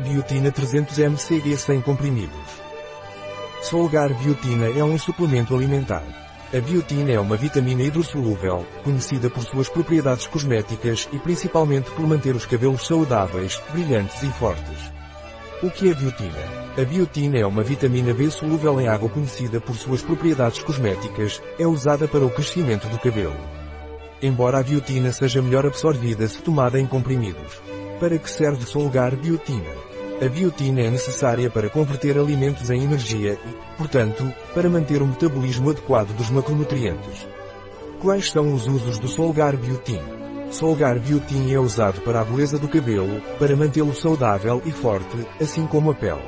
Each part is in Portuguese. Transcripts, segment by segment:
Biotina 300 mcg sem comprimidos. Solgar Biotina é um suplemento alimentar. A biotina é uma vitamina hidrossolúvel, conhecida por suas propriedades cosméticas e principalmente por manter os cabelos saudáveis, brilhantes e fortes. O que é biotina? A biotina é uma vitamina B solúvel em água conhecida por suas propriedades cosméticas, é usada para o crescimento do cabelo. Embora a biotina seja melhor absorvida se tomada em comprimidos. Para que serve solgar biotina? A biotina é necessária para converter alimentos em energia e, portanto, para manter o metabolismo adequado dos macronutrientes. Quais são os usos do solgar biotina? Solgar biotin é usado para a beleza do cabelo, para mantê-lo saudável e forte, assim como a pele.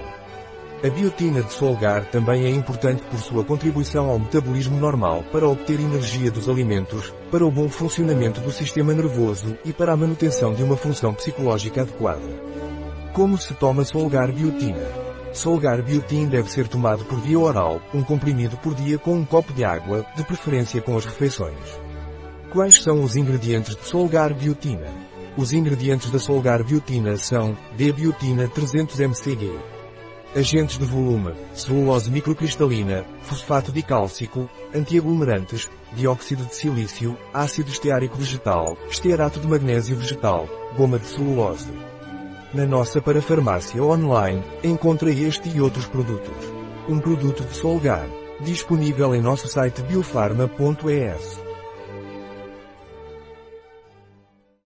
A biotina de Solgar também é importante por sua contribuição ao metabolismo normal para obter energia dos alimentos, para o bom funcionamento do sistema nervoso e para a manutenção de uma função psicológica adequada. Como se toma Solgar biotina? Solgar biotin deve ser tomado por via oral, um comprimido por dia com um copo de água, de preferência com as refeições. Quais são os ingredientes de Solgar Biotina? Os ingredientes da Solgar Biotina são D-biotina 300 mcg, agentes de volume, celulose microcristalina, fosfato dicálcico, antiaglomerantes, dióxido de silício, ácido esteárico vegetal, estearato de magnésio vegetal, goma de celulose. Na nossa parafarmácia online, encontra este e outros produtos. Um produto de Solgar, disponível em nosso site biofarma.es.